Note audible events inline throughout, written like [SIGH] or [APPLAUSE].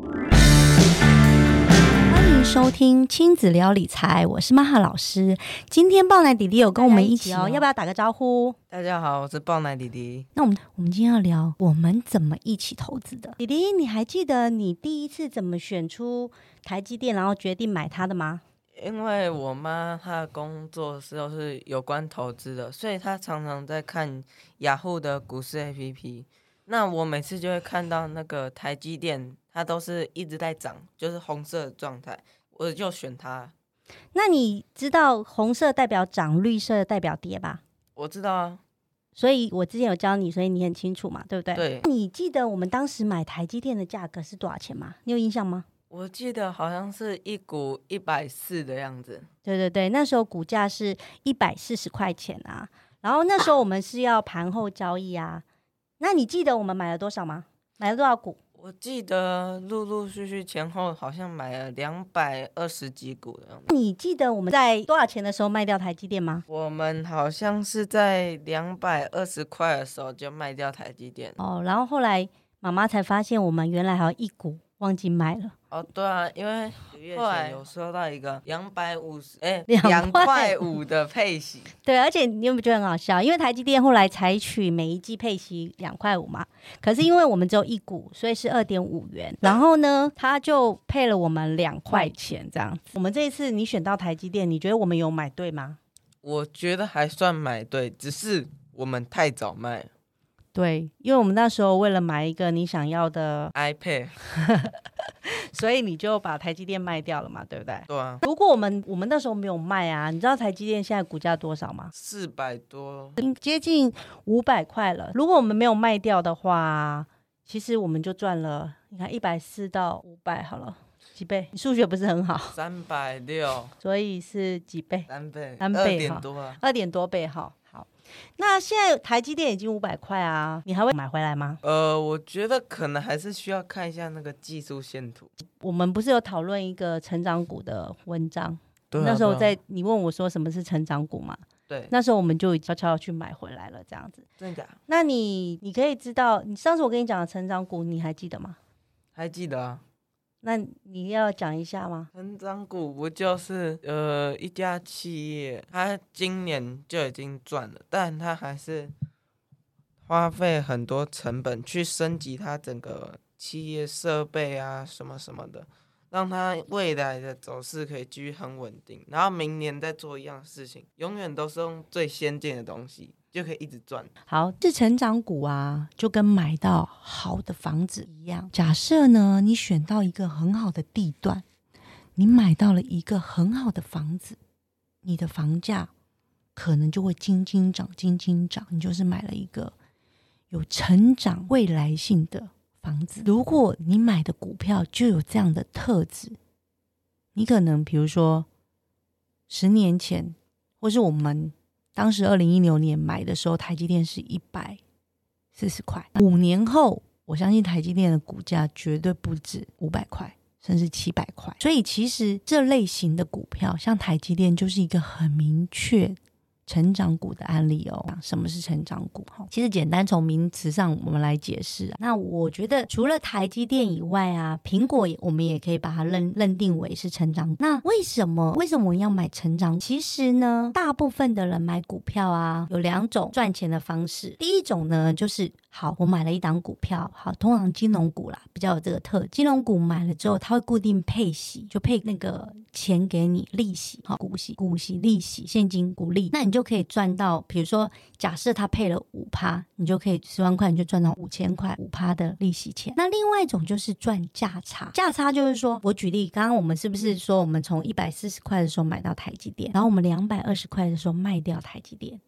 欢迎收听亲子聊理财，我是玛哈老师。今天爆奶弟弟有跟我们一起哦，要不要打个招呼？大家好，我是爆奶弟弟。那我们我们今天要聊我们怎么一起投资的。弟弟，你还记得你第一次怎么选出台积电，然后决定买它的吗？因为我妈她的工作时候是有关投资的，所以她常常在看雅虎的股市 APP。那我每次就会看到那个台积电，它都是一直在涨，就是红色的状态，我就选它。那你知道红色代表涨，绿色代表跌吧？我知道啊，所以我之前有教你，所以你很清楚嘛，对不对？对。你记得我们当时买台积电的价格是多少钱吗？你有印象吗？我记得好像是一股一百四的样子。对对对，那时候股价是一百四十块钱啊。然后那时候我们是要盘后交易啊。那你记得我们买了多少吗？买了多少股？我记得陆陆续续前后好像买了两百二十几股的样子。你记得我们在多少钱的时候卖掉台积电吗？我们好像是在两百二十块的时候就卖掉台积电。哦，然后后来妈妈才发现我们原来还有一股。忘记买了哦，对啊，因为月前有收到一个两百五十哎 [LAUGHS] 两块五的配息，[LAUGHS] 对，而且你有没有觉得很好笑？因为台积电后来采取每一季配息两块五嘛，可是因为我们只有一股，所以是二点五元，然后呢，他就配了我们两块钱这样子。我们这一次你选到台积电，你觉得我们有买对吗？我觉得还算买对，只是我们太早卖。对，因为我们那时候为了买一个你想要的 iPad，[LAUGHS] 所以你就把台积电卖掉了嘛，对不对？对啊。如果我们我们那时候没有卖啊，你知道台积电现在股价多少吗？四百多，接近五百块了。如果我们没有卖掉的话，其实我们就赚了。你看一百四到五百，好了，几倍？你数学不是很好。三百六，所以是几倍？三倍，三倍，二点多啊，二点多倍哈。那现在台积电已经五百块啊，你还会买回来吗？呃，我觉得可能还是需要看一下那个技术线图。我们不是有讨论一个成长股的文章？对。那时候在你问我说什么是成长股嘛？对。那时候我们就悄悄去买回来了，这样子。真的？那你你可以知道，你上次我跟你讲的成长股，你还记得吗？还记得啊。那你要讲一下吗？成长股不就是呃一家企业，它今年就已经赚了，但它还是花费很多成本去升级它整个企业设备啊什么什么的，让它未来的走势可以继续很稳定，然后明年再做一样事情，永远都是用最先进的东西。就可以一直赚。好，这成长股啊，就跟买到好的房子一样。假设呢，你选到一个很好的地段，你买到了一个很好的房子，你的房价可能就会斤斤涨，斤斤涨。你就是买了一个有成长未来性的房子。如果你买的股票就有这样的特质，你可能比如说十年前，或是我们。当时二零一六年买的时候，台积电是一百四十块。五年后，我相信台积电的股价绝对不止五百块，甚至七百块。所以，其实这类型的股票，像台积电，就是一个很明确。成长股的案例哦，什么是成长股？哈，其实简单从名词上我们来解释。那我觉得除了台积电以外啊，苹果我们也可以把它认认定为是成长。那为什么为什么我要买成长？其实呢，大部分的人买股票啊，有两种赚钱的方式。第一种呢，就是好，我买了一档股票，好，通常金融股啦比较有这个特，金融股买了之后，它会固定配息，就配那个钱给你利息，好，股息、股息、利息、现金股利，那你就。可以赚到，比如说，假设他配了五趴，你就可以十万块，你就赚到五千块五趴的利息钱。那另外一种就是赚价差，价差就是说我举例，刚刚我们是不是说我们从一百四十块的时候买到台积电，然后我们两百二十块的时候卖掉台积电，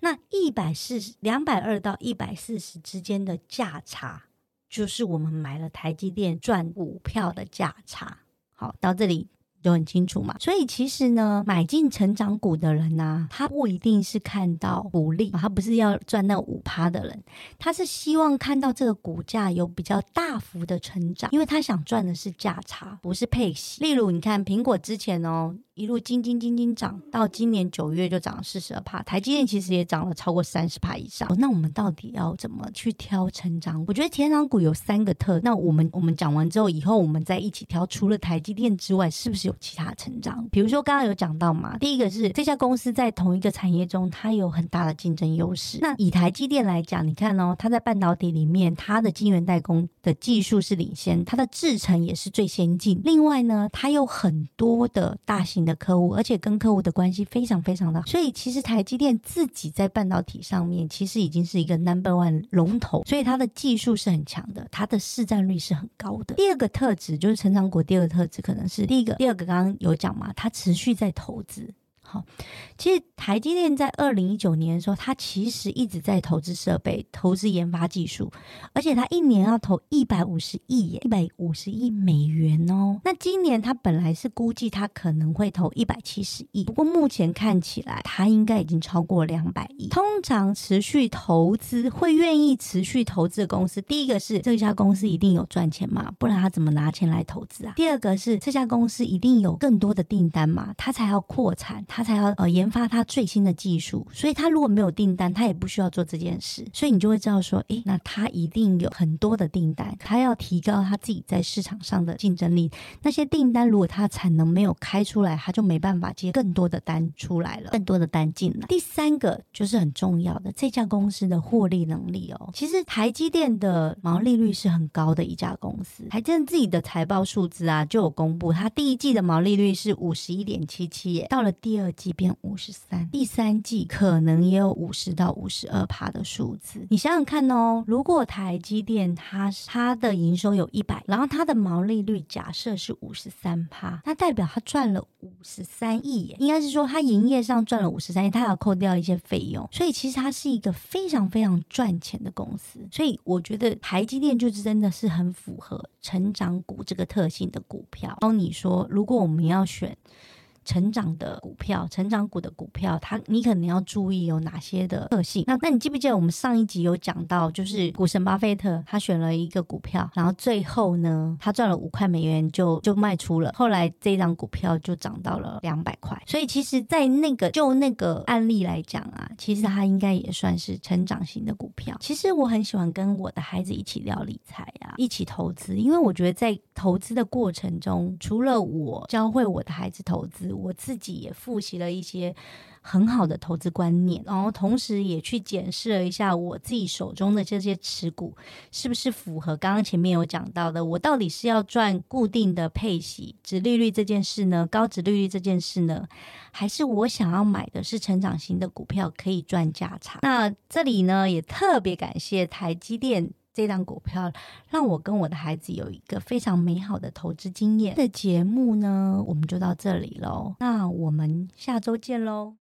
那一百四十两百二到一百四十之间的价差，就是我们买了台积电赚股票的价差。好，到这里。就很清楚嘛，所以其实呢，买进成长股的人呢，他不一定是看到股利，他不是要赚那五趴的人，他是希望看到这个股价有比较大幅的成长，因为他想赚的是价差，不是配息。例如，你看苹果之前哦。一路金金金金涨，到今年九月就涨了四十二帕。台积电其实也涨了超过三十帕以上。那我们到底要怎么去挑成长？我觉得成长股有三个特。那我们我们讲完之后，以后我们再一起挑。除了台积电之外，是不是有其他成长？比如说刚刚有讲到嘛，第一个是这家公司在同一个产业中，它有很大的竞争优势。那以台积电来讲，你看哦，它在半导体里面，它的晶圆代工的技术是领先，它的制程也是最先进。另外呢，它有很多的大型的客户，而且跟客户的关系非常非常的好。所以其实台积电自己在半导体上面，其实已经是一个 number one 龙头，所以它的技术是很强的，它的市占率是很高的。第二个特质就是成长股，第二个特质可能是第一个，第二个刚刚有讲嘛，它持续在投资。好，其实台积电在二零一九年的时候，它其实一直在投资设备、投资研发技术，而且它一年要投一百五十亿耶，一百五十亿美元哦。那今年它本来是估计它可能会投一百七十亿，不过目前看起来它应该已经超过两百亿。通常持续投资会愿意持续投资的公司，第一个是这家公司一定有赚钱嘛，不然他怎么拿钱来投资啊？第二个是这家公司一定有更多的订单嘛，他才要扩产。他才要呃研发他最新的技术，所以他如果没有订单，他也不需要做这件事。所以你就会知道说，诶，那他一定有很多的订单，他要提高他自己在市场上的竞争力。那些订单如果他产能没有开出来，他就没办法接更多的单出来了，更多的单进来。第三个就是很重要的，这家公司的获利能力哦。其实台积电的毛利率是很高的一家公司，台积电自己的财报数字啊就有公布，它第一季的毛利率是五十一点七七，到了第二。二季变五十三，第三季可能也有五十到五十二趴的数字。你想想看哦，如果台积电它它的营收有一百，然后它的毛利率假设是五十三趴，那代表它赚了五十三亿，应该是说它营业上赚了五十三亿，它要扣掉一些费用，所以其实它是一个非常非常赚钱的公司。所以我觉得台积电就是真的是很符合成长股这个特性的股票。当你说如果我们要选。成长的股票，成长股的股票，它你可能要注意有哪些的特性。那那你记不记得我们上一集有讲到，就是股神巴菲特他选了一个股票，然后最后呢，他赚了五块美元就就卖出了，后来这张股票就涨到了两百块。所以其实，在那个就那个案例来讲啊，其实它应该也算是成长型的股票。其实我很喜欢跟我的孩子一起聊理财啊，一起投资，因为我觉得在投资的过程中，除了我教会我的孩子投资。我自己也复习了一些很好的投资观念，然后同时也去检视了一下我自己手中的这些持股是不是符合刚刚前面有讲到的，我到底是要赚固定的配息、值利率这件事呢？高值利率这件事呢？还是我想要买的是成长型的股票，可以赚价差？那这里呢，也特别感谢台积电。这张股票让我跟我的孩子有一个非常美好的投资经验。的节目呢，我们就到这里喽。那我们下周见喽。